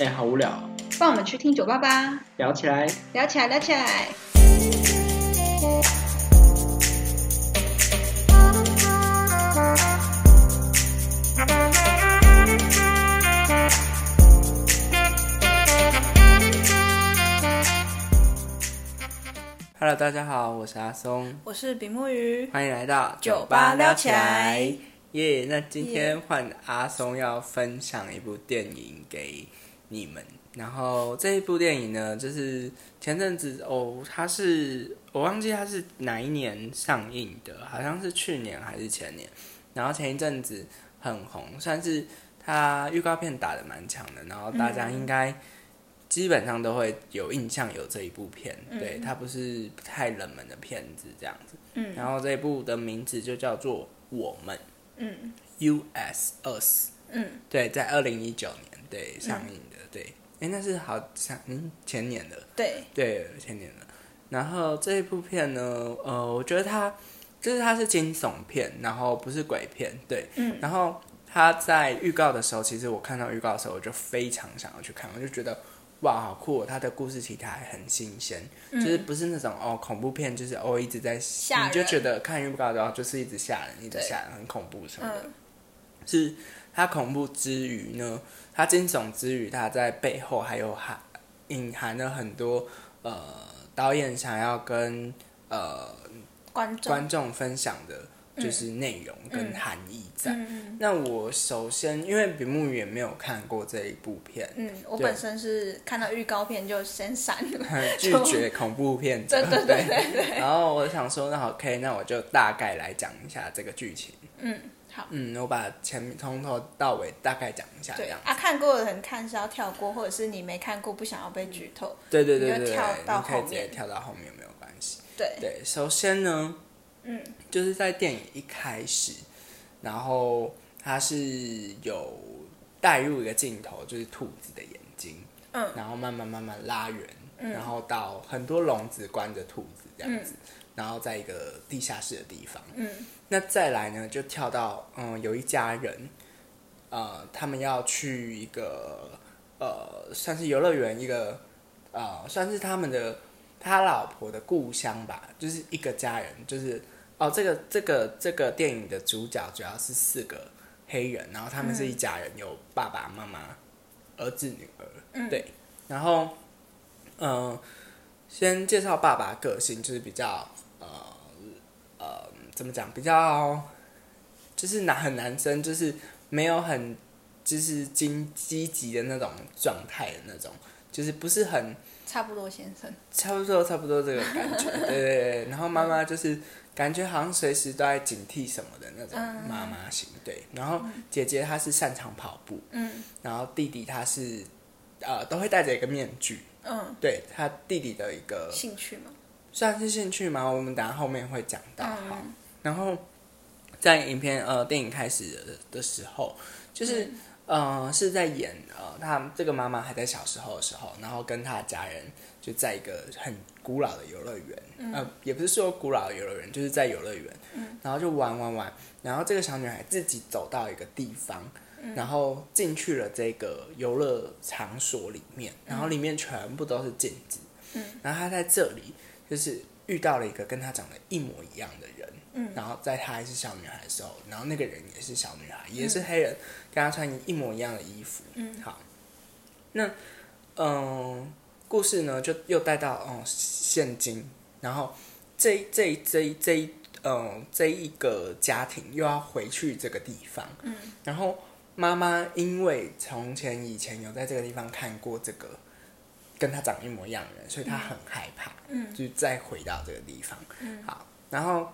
哎、好无聊哦，帮我们去听酒吧吧，聊起来。聊起来，聊起来。Hello，大家好，我是阿松，我是比目鱼，欢迎来到酒吧聊起来。耶那今天换阿松要分享一部电影给你们。然后这一部电影呢，就是前阵子哦，它是我忘记它是哪一年上映的，好像是去年还是前年。然后前一阵子很红，算是它预告片打的蛮强的，然后大家应该基本上都会有印象有这一部片，对，它不是太冷门的片子这样子。嗯。然后这一部的名字就叫做《我们。嗯。US Us》，嗯，对，在二零一九年对上映的，对，哎，那是好像嗯前年的，对，对，前年的。然后这一部片呢，呃，我觉得它就是它是惊悚片，然后不是鬼片，对，嗯。然后它在预告的时候，其实我看到预告的时候，我就非常想要去看，我就觉得哇，好酷、哦！它的故事题材很新鲜，就是不是那种哦恐怖片，就是哦一直在，你就觉得看预告然后就是一直吓人，一直对。吓人，很恐怖什么的。嗯。是它恐怖之余呢，它惊悚之余，它在背后还有含隐含了很多呃导演想要跟呃观众，观众分享的，就是内容跟含义在。嗯那我首先因为比目鱼也没有看过这一部片，嗯，我本身是看到预告片就先闪了，拒绝恐怖片者，对对对对对。然后我想说，那 OK，那我就大概来讲一下这个剧情。嗯，好，嗯，我把前面从头到尾大概讲一下这样。啊，看过的人看是要跳过，或者是你没看过不想要被剧透，对对对对对，你就跳到你可以后面。直接跳到后面没有关系。对，对，首先呢，嗯，就是在电影一开始，然后它是有带入一个镜头，就是兔子的眼睛，嗯，然后慢慢慢慢拉远，然后到很多笼子关着兔子这样子，然后在一个地下室的地方，嗯，那再来呢，就跳到嗯，有一家人，呃，他们要去一个呃，算是游乐园，一个呃，算是他们的他老婆的故乡吧，就是一个家人，就是哦，这个这个这个电影的主角主要是四个黑人，然后他们是一家人，有爸爸妈妈、儿子、女儿，对，然后嗯、呃先介绍爸爸个性，就是比较怎么讲？比较就是男很男生，就是没有很就是积积极的那种状态的那种，就是不是很差不多先生，差不多差不多这个感觉，对对对。然后妈妈就是感觉好像随时都在警惕什么的那种嗯妈妈型，对。然后姐姐她是擅长跑步，嗯然后弟弟他是呃都会戴着一个面具，嗯，对他弟弟的一个兴趣吗？算是兴趣吗？我们等下后面会讲到。嗯好，然后在影片呃电影开始的的时候，就是、呃是在演呃他这个妈妈还在小时候的时候，然后跟他的家人就在一个很古老的游乐园，呃也不是说古老的游乐园，就是在游乐园，然后就玩玩玩，然后这个小女孩自己走到一个地方。然后进去了这个游乐场所里面，然后里面全部都是镜子，然后她在这里就是遇到了一个跟她长得一模一样的人，嗯。然后在她还是小女孩的时候，然后那个人也是小女孩，也是黑人，跟她穿一模一样的衣服。嗯，好，那嗯、故事呢就又带到哦、现今，然后这这这这一嗯这一个家庭又要回去这个地方，嗯，然后妈妈因为从前以前有在这个地方看过这个跟她长一模一样的人，所以她很害怕，嗯，就再回到这个地方，嗯，好，然后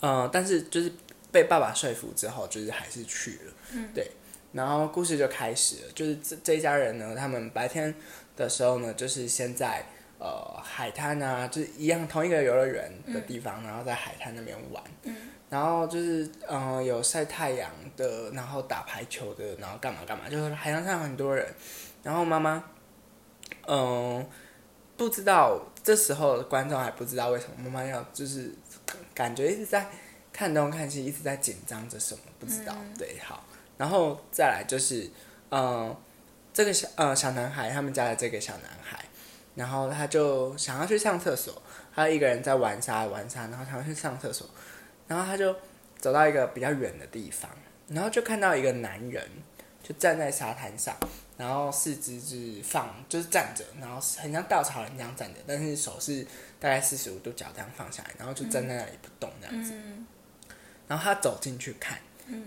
呃，但是就是被爸爸说服之后，就是还是去了，嗯，对，然后故事就开始了，就是这这一家人呢，他们白天的时候呢，就是先在呃海滩啊，就是一样同一个游乐园的地方，然后在海滩那边玩，嗯，然后就是嗯、呃有晒太阳的，然后打排球的，然后干嘛干嘛，就是海滩上很多人，然后妈妈嗯、不知道这时候观众还不知道为什么妈妈要就是感觉一直在看东看西，一直在紧张着什么，不知道。对，好，然后再来就是，嗯、这个小呃小男孩，他们家的这个小男孩，然后他就想要去上厕所，他一个人在玩沙玩沙，然后想要去上厕所，然后他就走到一个比较远的地方，然后就看到一个男人就站在沙滩上，然后四肢是放就是站着，然后很像稻草人这样站着，但是手是大概四十五度角这样放下来，然后就站在那里不动这样子。然后他走进去看，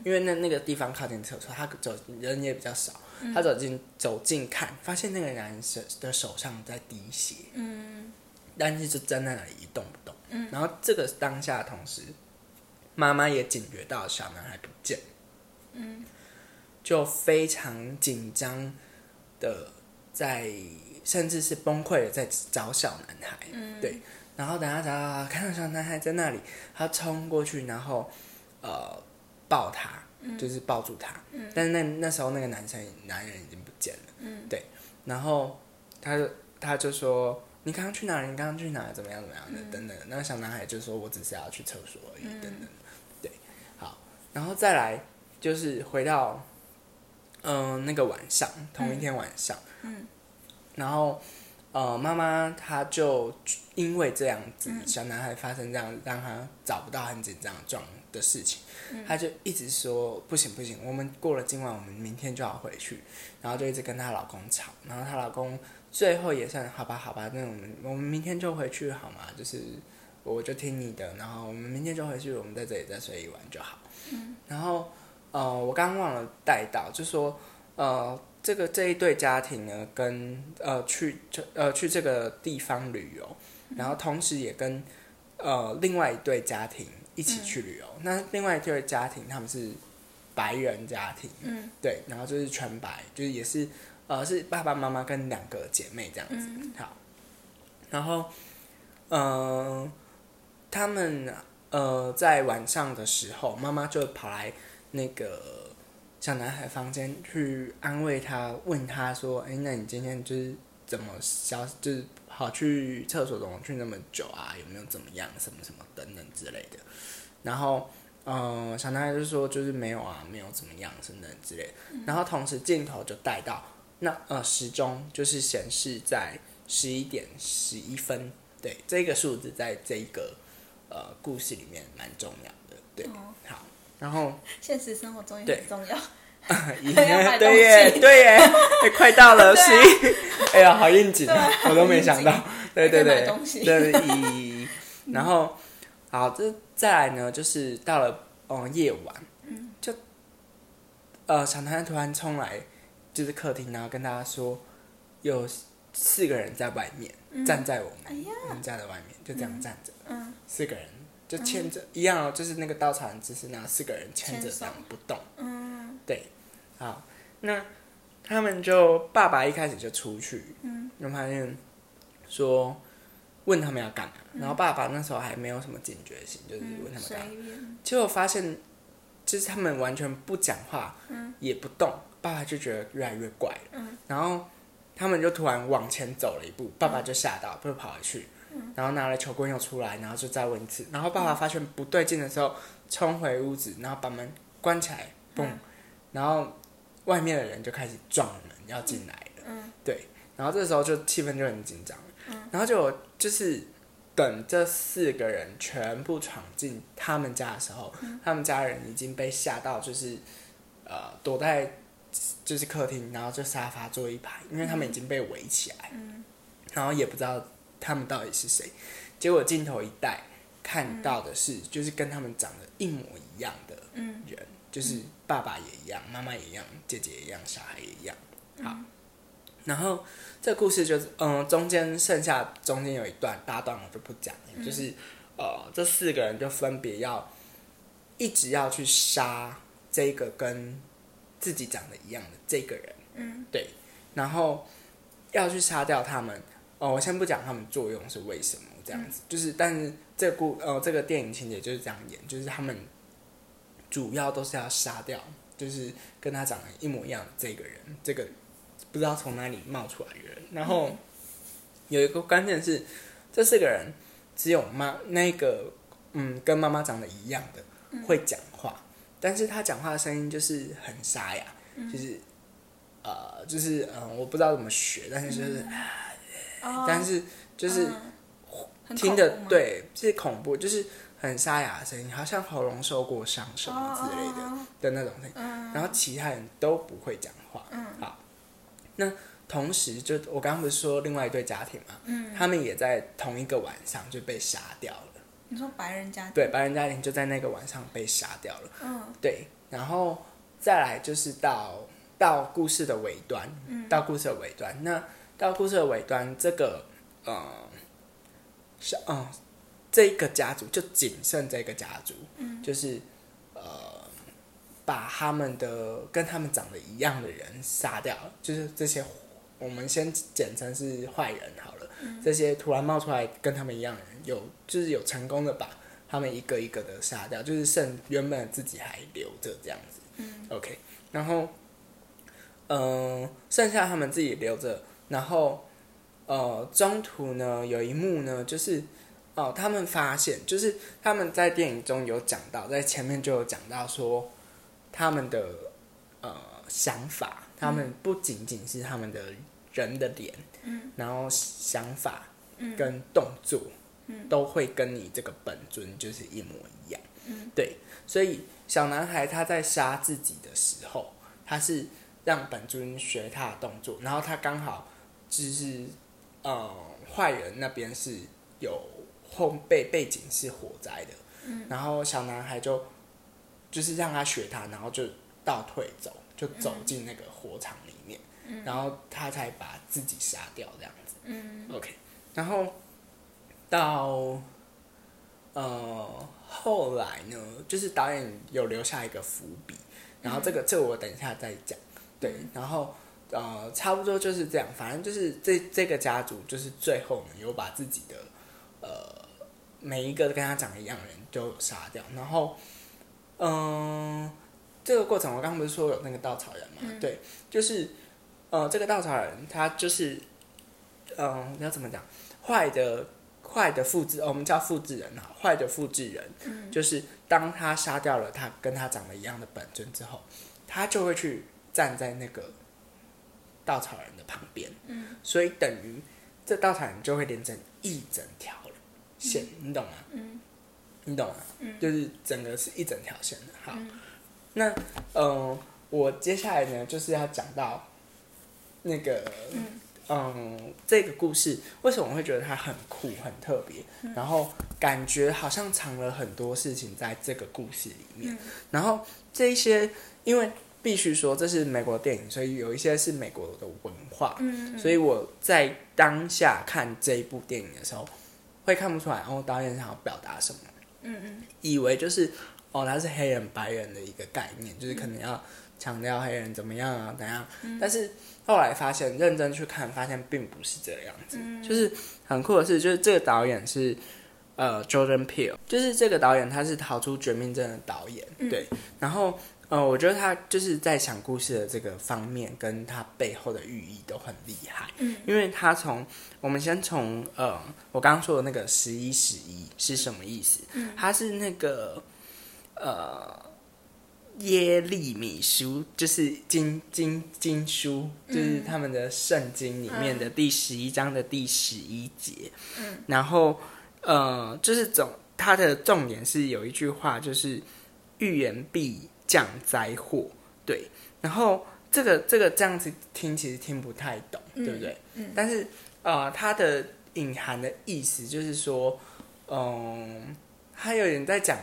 因为那那个地方靠近厕所，他走人也比较少，他走进走近看，发现那个男生的手上在滴血，嗯，但是就站在那里一动不动，嗯，然后这个当下的同时，妈妈也警觉到小男孩不见，嗯，就非常紧张的在，甚至是崩溃的在找小男孩，嗯，对，然后等他找到看到小男孩在那里，他冲过去，然后呃抱他，就是抱住他，但是那那时候那个男生男人已经不见了，嗯，对，然后他就他就说你刚刚去哪里？你刚刚去哪？里？怎么样？怎么样？的？等等，那个小男孩就说我只是要去厕所而已，等等，对，好，然后再来就是回到嗯、那个晚上，同一天晚上，嗯，然后呃妈妈她就因为这样子，小男孩发生这样让他找不到很紧张的状的事情，她就一直说不行不行，我们过了今晚，我们明天就要回去，然后就一直跟她老公吵，然后她老公最后也算好吧好吧，那我们我们明天就回去好吗？就是我就听你的，然后我们明天就回去，我们在这里再睡一晚就好。嗯。然后呃，我刚刚忘了带到，就说呃，这个这一对家庭呢，跟呃去这呃去这个地方旅游，然后同时也跟呃另外一对家庭一起去旅游。那另外一对家庭他们是白人家庭，嗯，对，然后就是全白，就是也是呃是爸爸妈妈跟两个姐妹这样子。嗯好，然后嗯、呃他们呃在晚上的时候，妈妈就跑来那个小男孩房间去安慰他，问他说：“哎，那你今天就是怎么消，就是跑去厕所怎么去那么久啊？有没有怎么样，什么什么等等之类的。”然后，呃，小男孩就说：“就是没有啊，没有怎么样，等等之类的。然后同时镜头就带到那呃时钟，就是显示在十一点十一分，对，这个数字在这一个呃故事里面蛮重要的，对，哦好，然后。现实生活中也很重要。对耶，对耶，哎快到了十一，哎呀，好应景啊，我都没想到，对对对对一，然后好，这再来呢，就是到了嗯夜晚，就呃小男孩突然冲来，就是客厅，然后跟大家说有四个人在外面站在我们我们家的外面，就这样站着，嗯四个人就牵着一样哦，就是那个稻草人姿势，然后四个人牵着牵手。这样不动。嗯。对，好，那他们就爸爸一开始就出去，嗯，就发现说问他们要干嘛，然后爸爸那时候还没有什么警觉性，就是问他们干嘛，缘。结果发现就是他们完全不讲话，嗯，也不动，爸爸就觉得越来越怪了，嗯，然后他们就突然往前走了一步，爸爸就吓到，就跑回去。然后拿了球棍又出来，然后就再问一次。然后爸爸发现不对劲的时候，冲回屋子，然后把门关起来，嘣，嗯。然后外面的人就开始撞门要进来了，嗯。对，然后这时候就气氛就很紧张，然后就就是等这四个人全部闯进他们家的时候，他们家人已经被吓到，就是呃躲在就是客厅，然后就沙发坐一排，因为他们已经被围起来，然后也不知道他们到底是谁，结果镜头一带看到的是，就是跟他们长得一模一样的嗯。人，就是爸爸也一样，妈妈也一样，姐姐也一样，小孩也一样。好，然后这故事就是，嗯，中间剩下中间有一段大段我就不讲了，就是呃，这四个人就分别要一直要去杀这个跟自己长得一样的这个人，嗯，对，然后要去杀掉他们。哦，我先不讲他们作用是为什么这样子，就是但是这故呃这个电影情节就是这样演，就是他们主要都是要杀掉，就是跟他长得一模一样的这个人，这个不知道从哪里冒出来的人。然后有一个关键是，这四个人只有妈那个嗯跟妈妈长得一样的会讲话，但是他讲话的声音就是很沙哑，就是呃，就是嗯，我不知道怎么学，但是就是，哦但是就是听的恐怖吗对，是恐怖，就是很沙哑的声音，好像喉咙受过伤什么之类的。的那种声音，嗯然后其他人都不会讲话。嗯好，那同时就我刚刚不是说另外一对家庭嘛，嗯，他们也在同一个晚上就被杀掉了。你说白人家庭，对，白人家庭就在那个晚上被杀掉了。嗯对，然后再来就是到到故事的尾端，嗯到故事的尾端。那到故事的尾端，这个呃，是嗯、这个家族就仅剩这个家族，嗯就是呃，把他们的跟他们长得一样的人杀掉，就是这些我们先简称是坏人好了。这些突然冒出来跟他们一样的人，有就是有成功的把他们一个一个的杀掉，就是剩原本自己还留着这样子。嗯 OK，然后嗯、呃剩下他们自己留着，然后呃，中途呢有一幕呢，就是哦、他们发现，就是他们在电影中有讲到，在前面就有讲到说他们的呃想法，他们不仅仅是他们的人的脸，嗯。然后想法嗯跟动作，嗯。都会跟你这个本尊就是一模一样。嗯。对，所以小男孩他在杀自己的时候，他是让本尊学他的动作，然后他刚好就是嗯坏人那边是有后背背景是火灾的，嗯。然后小男孩就就是让他学他，然后就倒退走，就走进那个火场里面，嗯。然后他才把自己杀掉这样子。嗯。OK，然后到呃后来呢，就是导演有留下一个伏笔，然后这个、这个我等一下再讲。对，然后呃差不多就是这样，反正就是这这个家族就是最后呢有把自己的呃每一个跟他长得一样的人都杀掉，然后嗯、这个过程我刚刚不是说有那个稻草人嘛？嗯对，就是呃这个稻草人他就是嗯、要怎么讲？坏的坏的复制，哦我们叫复制人啊，坏的复制人，嗯就是当他杀掉了他跟他长得一样的本尊之后，他就会去站在那个稻草人的旁边，嗯所以等于这稻草人就会连成一整条线，你懂吗？嗯你懂吗？嗯就是整个是一整条线的。好，嗯那嗯、呃我接下来呢就是要讲到那个嗯嗯，这个故事为什么我会觉得它很酷、很特别？嗯然后感觉好像藏了很多事情在这个故事里面。嗯然后这一些，因为必须说这是美国电影，所以有一些是美国的文化，嗯，所以我在当下看这一部电影的时候，会看不出来哦，导演想要表达什么，嗯嗯以为就是哦，他是黑人白人的一个概念，就是可能要强调黑人怎么样啊，怎样。但是后来发现，认真去看，发现并不是这样子。嗯就是很酷的是，就是这个导演是呃 Jordan Peele，就是这个导演他是《逃出绝命镇》的导演，嗯对。然后呃，我觉得他就是在讲故事的这个方面，跟他背后的寓意都很厉害。嗯因为他从我们先从呃，我刚刚说的那个十一十一是什么意思？嗯它是那个呃耶利米书，就是经经经书，就是他们的圣经里面的第十一章的第十一节。嗯，然后呃，就是总它的重点是有一句话，就是预言必降灾祸。对，然后这个这个这样子听其实听不太懂，嗯对不对？嗯但是呃，它的隐含的意思就是说，嗯，它有点在讲，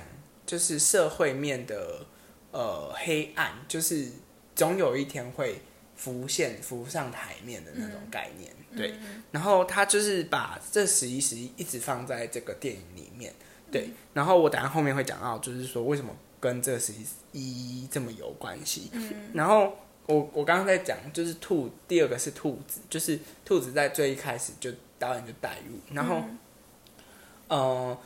就是社会面的呃黑暗，就是总有一天会浮现、浮上台面的那种概念。对，嗯然后他就是把这十一十一一直放在这个电影里面。对，然后我等下后面会讲到，就是说为什么跟这个十一这么有关系。嗯。然后我我刚刚在讲，就是兔，第二个是兔子，就是兔子在最一开始就导演就带入，然后、嗯。呃，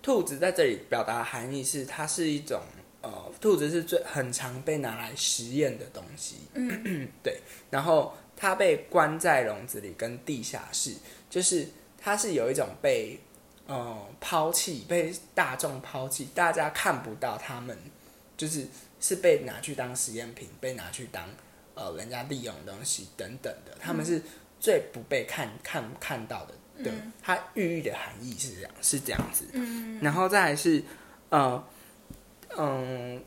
兔子在这里表达的含义是它是一种呃，兔子是最很常被拿来实验的东西，嗯。对，然后它被关在笼子里跟地下室，就是它是有一种被呃抛弃，被大众抛弃，大家看不到他们，就是是被拿去当实验品，被拿去当呃人家利用的东西等等的，他们是最不被看看看到的。对，它寓意的含义是这样，是这样子。嗯，然后再来是呃嗯，《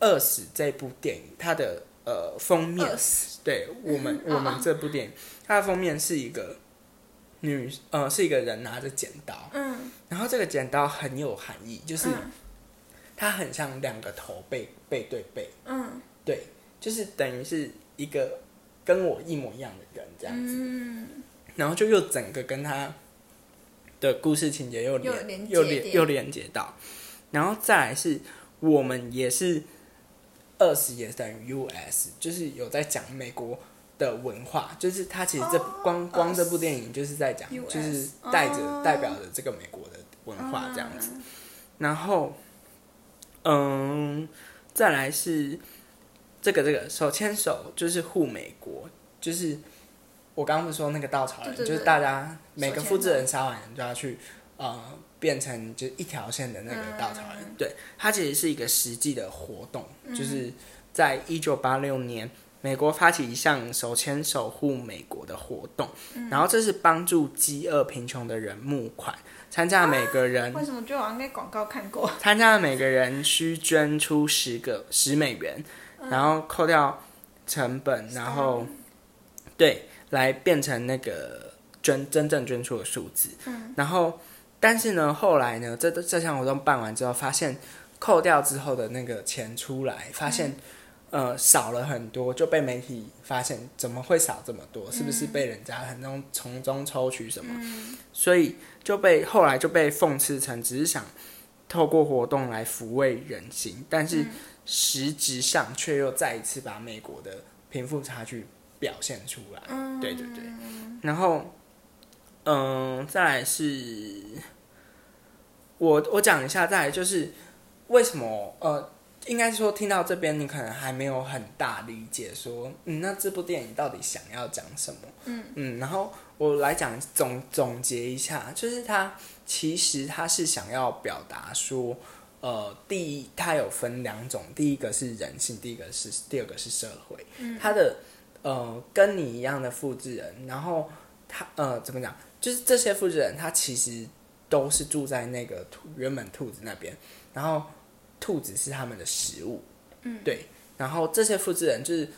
饿死》这部电影，它的呃封面，对我们我们这部电影，它的封面是一个女呃是一个人拿着剪刀，嗯，然后这个剪刀很有含义，就是它很像两个头背背对背，嗯，对，就是等于是一个跟我一模一样的人这样子，嗯。然后就又整个跟他的故事情节又连又连又连接到，然后再来是我们也是二十也等于 US，就是有在讲美国的文化，就是他其实这光光这部电影就是在讲，就是带着代表着这个美国的文化这样子。然后，嗯，再来是这个这个手牵手就是护美国，就是。我刚刚不是说那个稻草人，就是大家每个复制人杀完人就要去，呃，变成就一条线的那个稻草人。对，它其实是一个实际的活动，就是在一九八六年，美国发起一项手牵手护美国的活动，然后这是帮助饥饿贫穷的人募款，参加每个人为什么就好像在广告看过？参加的每个人需捐出十个十美元，然后扣掉成本，然后对。来变成那个捐真正捐出的数字，嗯，然后但是呢，后来呢，这这项活动办完之后，发现扣掉之后的那个钱出来，发现呃少了很多，就被媒体发现怎么会少这么多？是不是被人家很中从中抽取什么？所以就被后来就被讽刺成只是想透过活动来抚慰人心，但是实质上却又再一次把美国的贫富差距。表现出来，对对对，然后，嗯，再来是，我我讲一下，再来就是为什么，呃，应该说听到这边你可能还没有很大理解，说，嗯，那这部电影到底想要讲什么？嗯嗯，然后我来讲总总结一下，就是它其实它是想要表达说，呃，第一，它有分两种，第一个是人性，第一个是第二个是社会，它的。呃，跟你一样的复制人，然后他呃怎么讲？就是这些复制人，他其实都是住在那个兔原本兔子那边，然后兔子是他们的食物，嗯，对。然后这些复制人就是，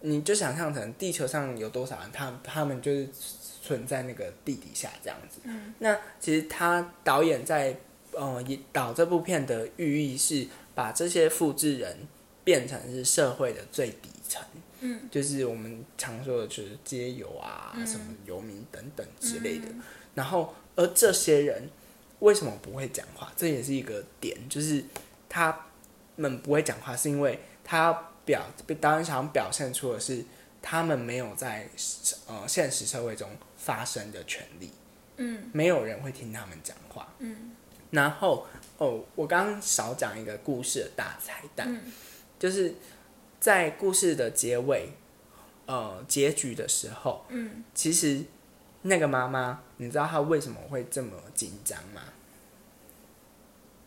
你就想象成地球上有多少人，他他们就是存在那个地底下这样子。嗯，那其实他导演在呃导这部片的寓意是把这些复制人变成是社会的最底层。嗯，就是我们常说的，就是街友啊，什么游民等等之类的。然后，而这些人为什么不会讲话？这也是一个点，就是他们不会讲话，是因为他表导演想表现出的是他们没有在呃现实社会中发声的权利。嗯，没有人会听他们讲话。嗯，然后哦，我刚刚少讲一个故事的大彩蛋，就是。在故事的结尾，呃，结局的时候，嗯，其实那个妈妈，你知道她为什么会这么紧张吗？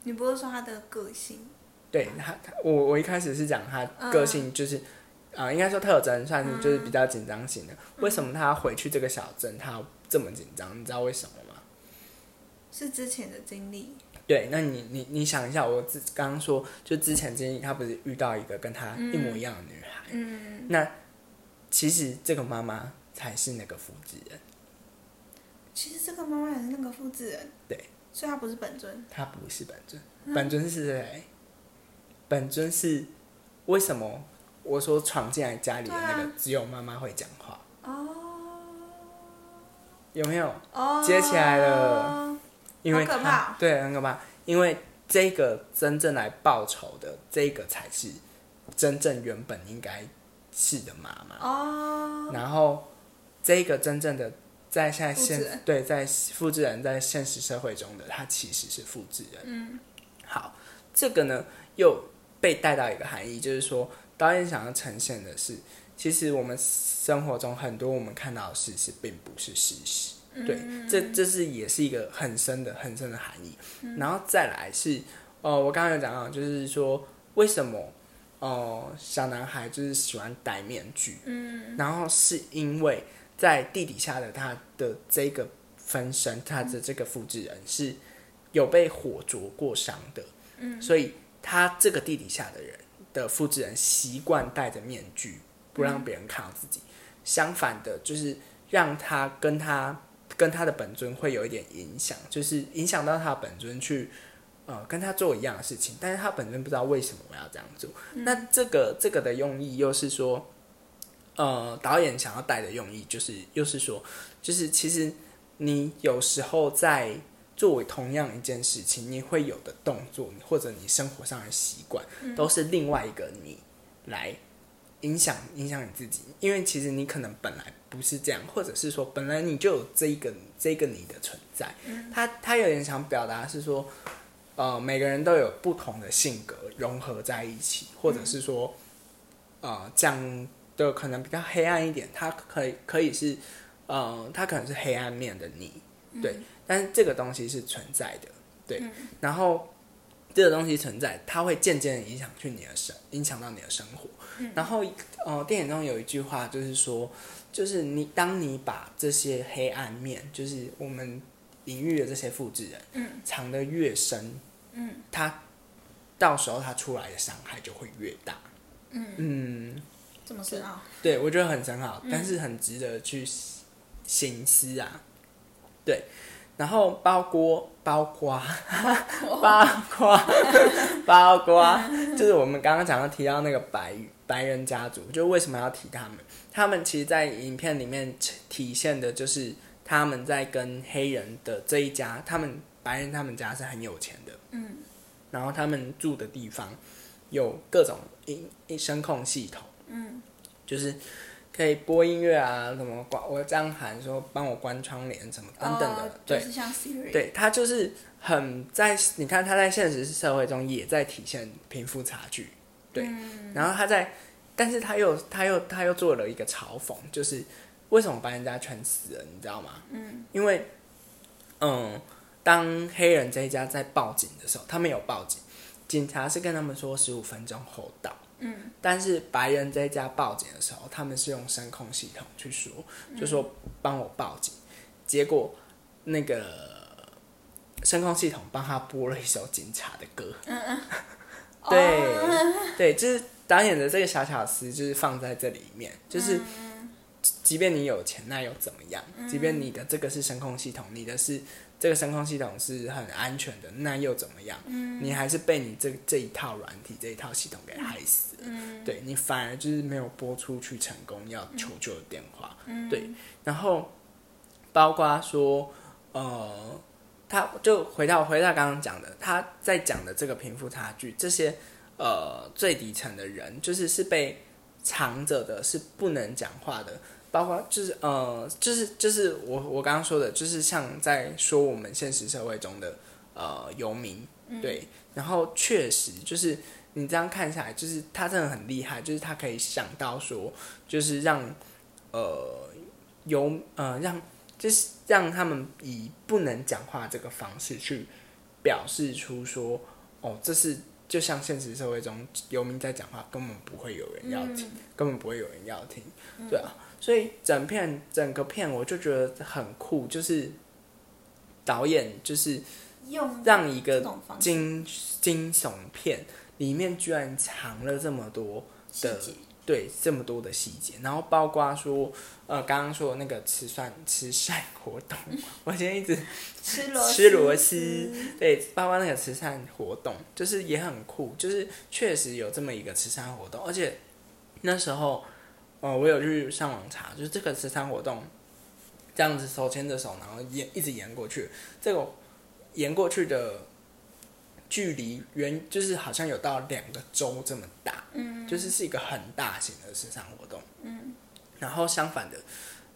你不是说他的个性？对他，我我一开始是讲他个性，就是啊，应该说特征算是就是比较紧张型的。为什么他回去这个小镇，他这么紧张？你知道为什么吗？是之前的经历。对，那你你你想一下，我之刚刚说，就之前经历，他不是遇到一个跟他一模一样的女孩，嗯，那其实这个妈妈才是那个复制人。其实这个妈妈也是那个复制人，对，所以他不是本尊。他不是本尊，本尊是谁？本尊是为什么？我说闯进来家里的那个，只有妈妈会讲话。哦，有没有？哦，接起来了。因为他对很可怕，因为这个真正来报仇的，这个才是真正原本应该是的妈妈哦。然后这个真正的在现在现对在复制人在现实社会中的他其实是复制人。嗯，好，这个呢又被带到一个含义，就是说导演想要呈现的是，其实我们生活中很多我们看到的事实并不是事实。对，这这是也是一个很深的、很深的含义。然后再来是，呃，我刚刚有讲到，就是说为什么，呃，小男孩就是喜欢戴面具，嗯，然后是因为在地底下的他的这个分身，他的这个复制人是有被火灼过伤的，嗯，所以他这个地底下的人的复制人习惯戴着面具，不让别人看到自己。相反的，就是让他跟他跟他的本尊会有一点影响，就是影响到他的本尊去。呃，跟他做一样的事情，但是他本身不知道为什么我要这样做。那这个这个的用意又是说，呃，导演想要带的用意就是，又是说，就是其实你有时候在作为同样一件事情，你会有的动作，或者你生活上的习惯，都是另外一个你来影响影响你自己。因为其实你可能本来不是这样，或者是说本来你就有这一个这个你的存在。他他有点想表达是说。呃，每个人都有不同的性格融合在一起，或者是说，呃，讲的可能比较黑暗一点，它可以可以是，呃，它可能是黑暗面的你，对，但是这个东西是存在的，对，然后这个东西存在，它会渐渐影响去你的生，影响到你的生活，然后呃，电影中有一句话就是说，就是你当你把这些黑暗面，就是我们隐喻的这些复制人，嗯，藏得越深。嗯，他到时候它出来的伤害就会越大。嗯。嗯，这么深奥？对，我觉得很深奥，但是很值得去深思啊。对，然后包括包括包括 包括，就是我们刚刚讲到提到那个白白人家族，就为什么要提他们？他们其实，在影片里面体现的就是他们在跟黑人的这一家，他们白人他们家是很有钱的。嗯，然后他们住的地方有各种音声控系统，嗯，就是可以播音乐啊，什么关我这样喊说帮我关窗帘什么等等的，对，像 Siri，对，他就是很在你看他在现实社会中也在体现贫富差距，对，然后他在，但是他又他又他又做了一个嘲讽，就是为什么把人家全死了，你知道吗？嗯，因为嗯。当黑人这一家在报警的时候，他们有报警，警察是跟他们说十五分钟后到。嗯，但是白人这一家报警的时候，他们是用声控系统去说，就说帮我报警。结果那个声控系统帮他播了一首警察的歌。嗯嗯，对对，就是导演的这个小巧思，就是放在这里面，就是即便你有钱，那又怎么样？即便你的这个是声控系统，你的是。这个声控系统是很安全的，那又怎么样？嗯，你还是被你这这一套软体、这一套系统给害死了。嗯，对你反而就是没有拨出去成功要求救的电话。嗯，对，然后包括说，呃，他就回到回到刚刚讲的，他在讲的这个贫富差距，这些呃最底层的人，就是是被藏着的，是不能讲话的。包括就是呃，就是就是我我刚刚说的，就是像在说我们现实社会中的呃游民，对，然后确实就是你这样看下来，就是他真的很厉害，就是他可以想到说，就是让呃游呃让就是让他们以不能讲话这个方式去表示出说，哦，这是就像现实社会中游民在讲话，根本不会有人要听，根本不会有人要听，对啊。所以整片整个片我就觉得很酷，就是导演就是用让一个惊惊悚片里面居然藏了这么多的对这么多的细节，然后包括说呃刚刚说那个慈善慈善活动，我今天一直 吃螺吃螺丝，对，包括那个慈善活动就是也很酷，就是确实有这么一个慈善活动，而且那时候。呃，我有去上网查，就是这个慈善活动，这样子手牵着手，然后延一直延过去，这个延过去的距离远，就是好像有到两个州这么大，嗯，就是是一个很大型的市场活动，嗯，然后相反的，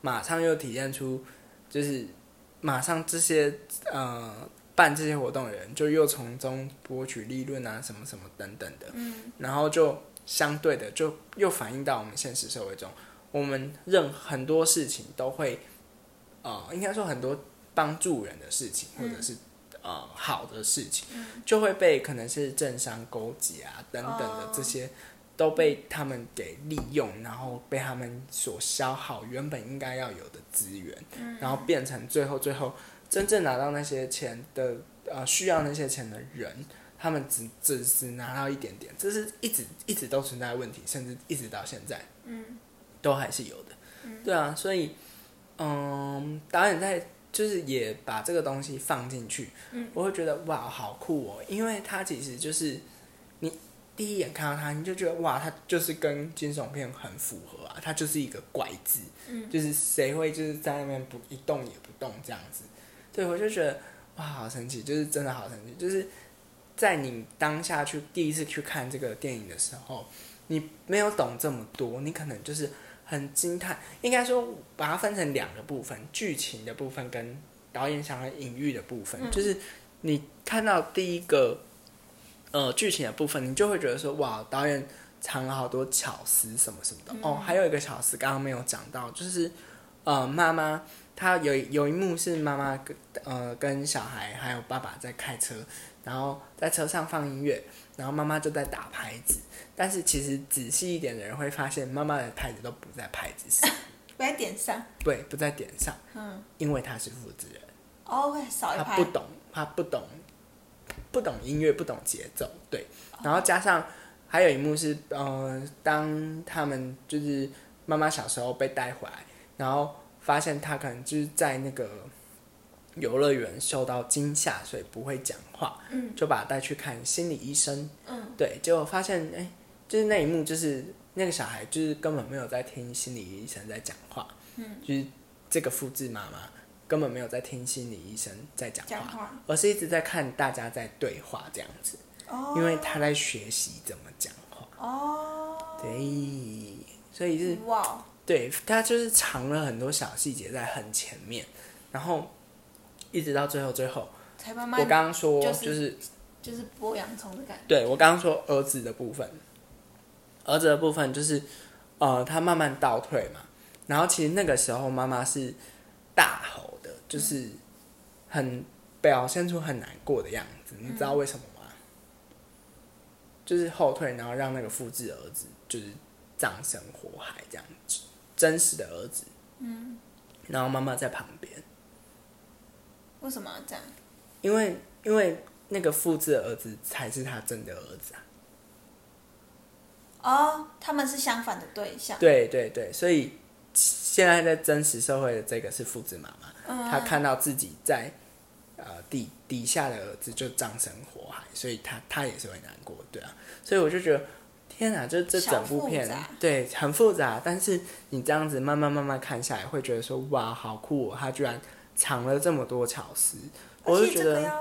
马上又体现出，就是马上这些呃办这些活动的人，就又从中博取利润啊，什么什么等等的，嗯，然后就。相对的，就又反映到我们现实社会中，我们任很多事情都会，呃，应该说很多帮助人的事情，或者是呃好的事情，就会被可能是政商勾结啊等等的这些都被他们给利用，然后被他们所消耗原本应该要有的资源，然后变成最后最后真正拿到那些钱的呃需要那些钱的人，他们只只是拿到一点点，这是一直一直都存在的问题，甚至一直到现在，嗯，都还是有的，对啊，所以嗯，导演在就是也把这个东西放进去，嗯，我会觉得哇，好酷哦，因为它其实就是你第一眼看到它，你就觉得哇，它就是跟惊悚片很符合啊，它就是一个怪字，嗯，就是谁会就是在那边不一动也不动这样子，对我就觉得哇，好神奇，就是真的好神奇，就是在你当下去第一次去看这个电影的时候，你没有懂这么多，你可能就是很惊叹。应该说把它分成两个部分，剧情的部分跟导演想要隐喻的部分。嗯就是你看到第一个呃剧情的部分，你就会觉得说哇，导演藏了好多巧思什么什么的。哦，还有一个巧思刚刚没有讲到，就是呃妈妈。她有有一幕是妈妈跟呃跟小孩还有爸爸在开车，然后在车上放音乐，然后妈妈就在打拍子。但是其实仔细一点的人会发现，妈妈的拍子都不在拍子上，不在点上，对，不在点上，嗯，因为他是复制人，哦，会少一拍他不，懂，他不懂，不懂音乐，不懂节奏，对。然后加上还有一幕是，呃，当他们就是妈妈小时候被带回来，然后发现他可能就是在那个游乐园受到惊吓，所以不会讲话，嗯。就把他带去看心理医生。嗯，对，结果发现，哎、就是那一幕，就是那个小孩就是根本没有在听心理医生在讲话，嗯，就是这个复制妈妈根本没有在听心理医生在讲话，而是一直在看大家在对话这样子，哦，因为他在学习怎么讲话，哦，对，所以是哇，对他就是藏了很多小细节在很前面，然后一直到最后最后，我才慢慢刚刚说就是就是就是剥洋葱的感觉，对我刚刚说儿子的部分，儿子的部分就是，呃，他慢慢倒退嘛，然后其实那个时候妈妈是大吼的，就是很表现出很难过的样子，你知道为什么吗？就是后退，然后让那个复制儿子就是葬身火海这样子，真实的儿子，嗯，然后妈妈在旁边，为什么要这样？因为因为那个复制儿子才是他真的儿子啊。哦，他们是相反的对象，对对对，所以现在在真实社会的这个是父子妈妈，嗯，她看到自己在呃底底下的儿子就葬身火海，所以她她也是会难过，对啊，所以我就觉得天哪，就这整部片小复杂。对很复杂，但是你这样子慢慢慢慢看下来，会觉得说哇好酷、哦，他居然藏了这么多巧思，我而就觉得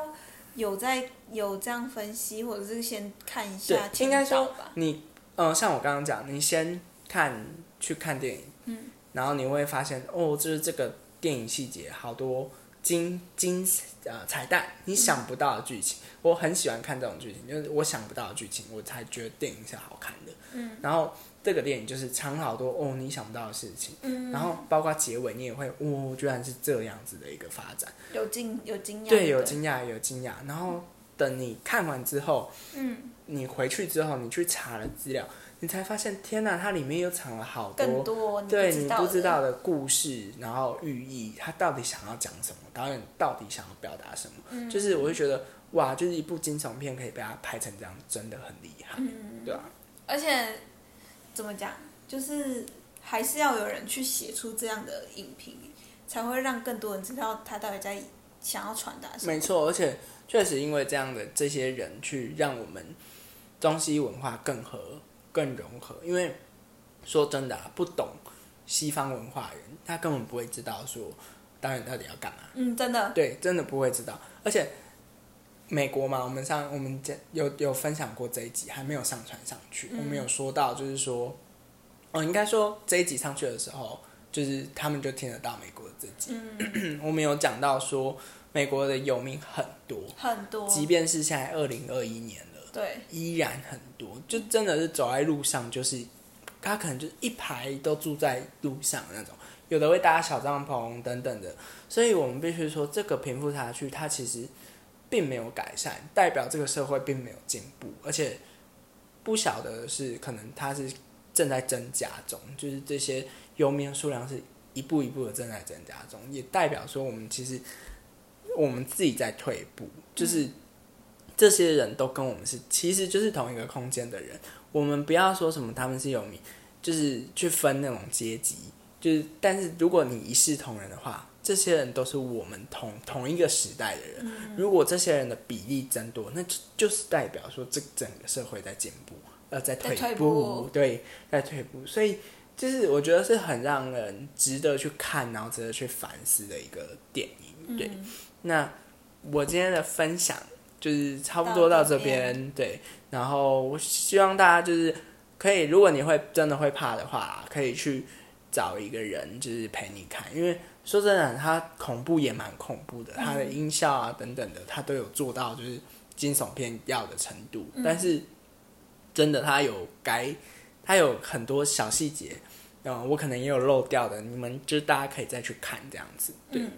有在有这样分析，或者是先看一对下，应该说你呃，像我刚刚讲，你先看去看电影，嗯，然后你会发现哦，就是这个电影细节好多惊惊呃彩蛋，你想不到的剧情。我很喜欢看这种剧情，就是我想不到的剧情，我才觉得电影是好看的。嗯，然后这个电影就是藏好多哦你想不到的事情，嗯，然后包括结尾你也会哦，居然是这样子的一个发展，有惊有惊讶，对，有惊讶有惊讶，然后等你看完之后。嗯，你回去之后，你去查了资料，你才发现，天哪，它里面又藏了好更多多对你你不不知道的故事，然后寓意，他到底想要讲什么，导演到底想要表达什么，嗯。就是我会觉得，哇，就是一部惊悚片可以被他拍成这样，真的很厉害，嗯，对啊，而且怎么讲，就是还是要有人去写出这样的影评，才会让更多人知道他到底在想要传达什么。没错，而且确实因为这样的这些人去让我们中西文化更合、更融合。因为说真的、啊，不懂西方文化的人，他根本不会知道说导演到底要干嘛。嗯，真的，对，真的不会知道。而且美国嘛，我们上我们这有有分享过这一集，还没有上传上去。嗯我们有说到，就是说，哦，应该说这一集上去的时候，就是他们就听得到美国的这集。嗯，我们有讲到说，美国的游民很多，很多，即便是现在二零二一年了，对，依然很多，就真的是走在路上，就是他可能就是一排都住在路上那种，有的会搭小帐篷等等的，所以我们必须说，这个贫富差距它其实并没有改善，代表这个社会并没有进步，而且不晓得是可能它是正在增加中，就是这些游民数量是一步一步的正在增加中，也代表说我们其实我们自己在退步，就是这些人都跟我们是其实就是同一个空间的人，我们不要说什么他们是有名，就是去分那种阶级，就是但是如果你一视同仁的话。这些人都是我们同同一个时代的人，如果这些人的比例增多，那就就是代表说这整个社会在进步，呃，在退步，对，在退步。所以就是我觉得是很让人值得去看，然后值得去反思的一个电影。对，那我今天的分享就是差不多到这边，对。然后我希望大家就是可以，如果你会真的会怕的话，可以去找一个人就是陪你看，因为。说真的，它恐怖也蛮恐怖的，它的音效啊等等的，它都有做到就是惊悚片要的程度。但是真的，它有该，它有很多小细节，嗯，我可能也有漏掉的，你们就大家可以再去看这样子。嗯，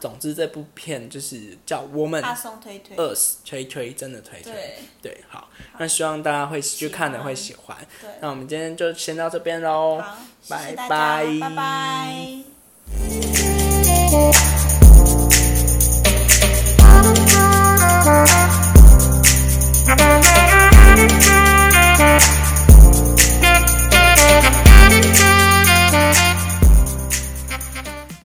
总之这部片就是叫《我们》。大松推推。Earth 推推真的推推。对。对，好，那希望大家会去看的会喜欢。对。那我们今天就先到这边喽。拜拜。拜拜。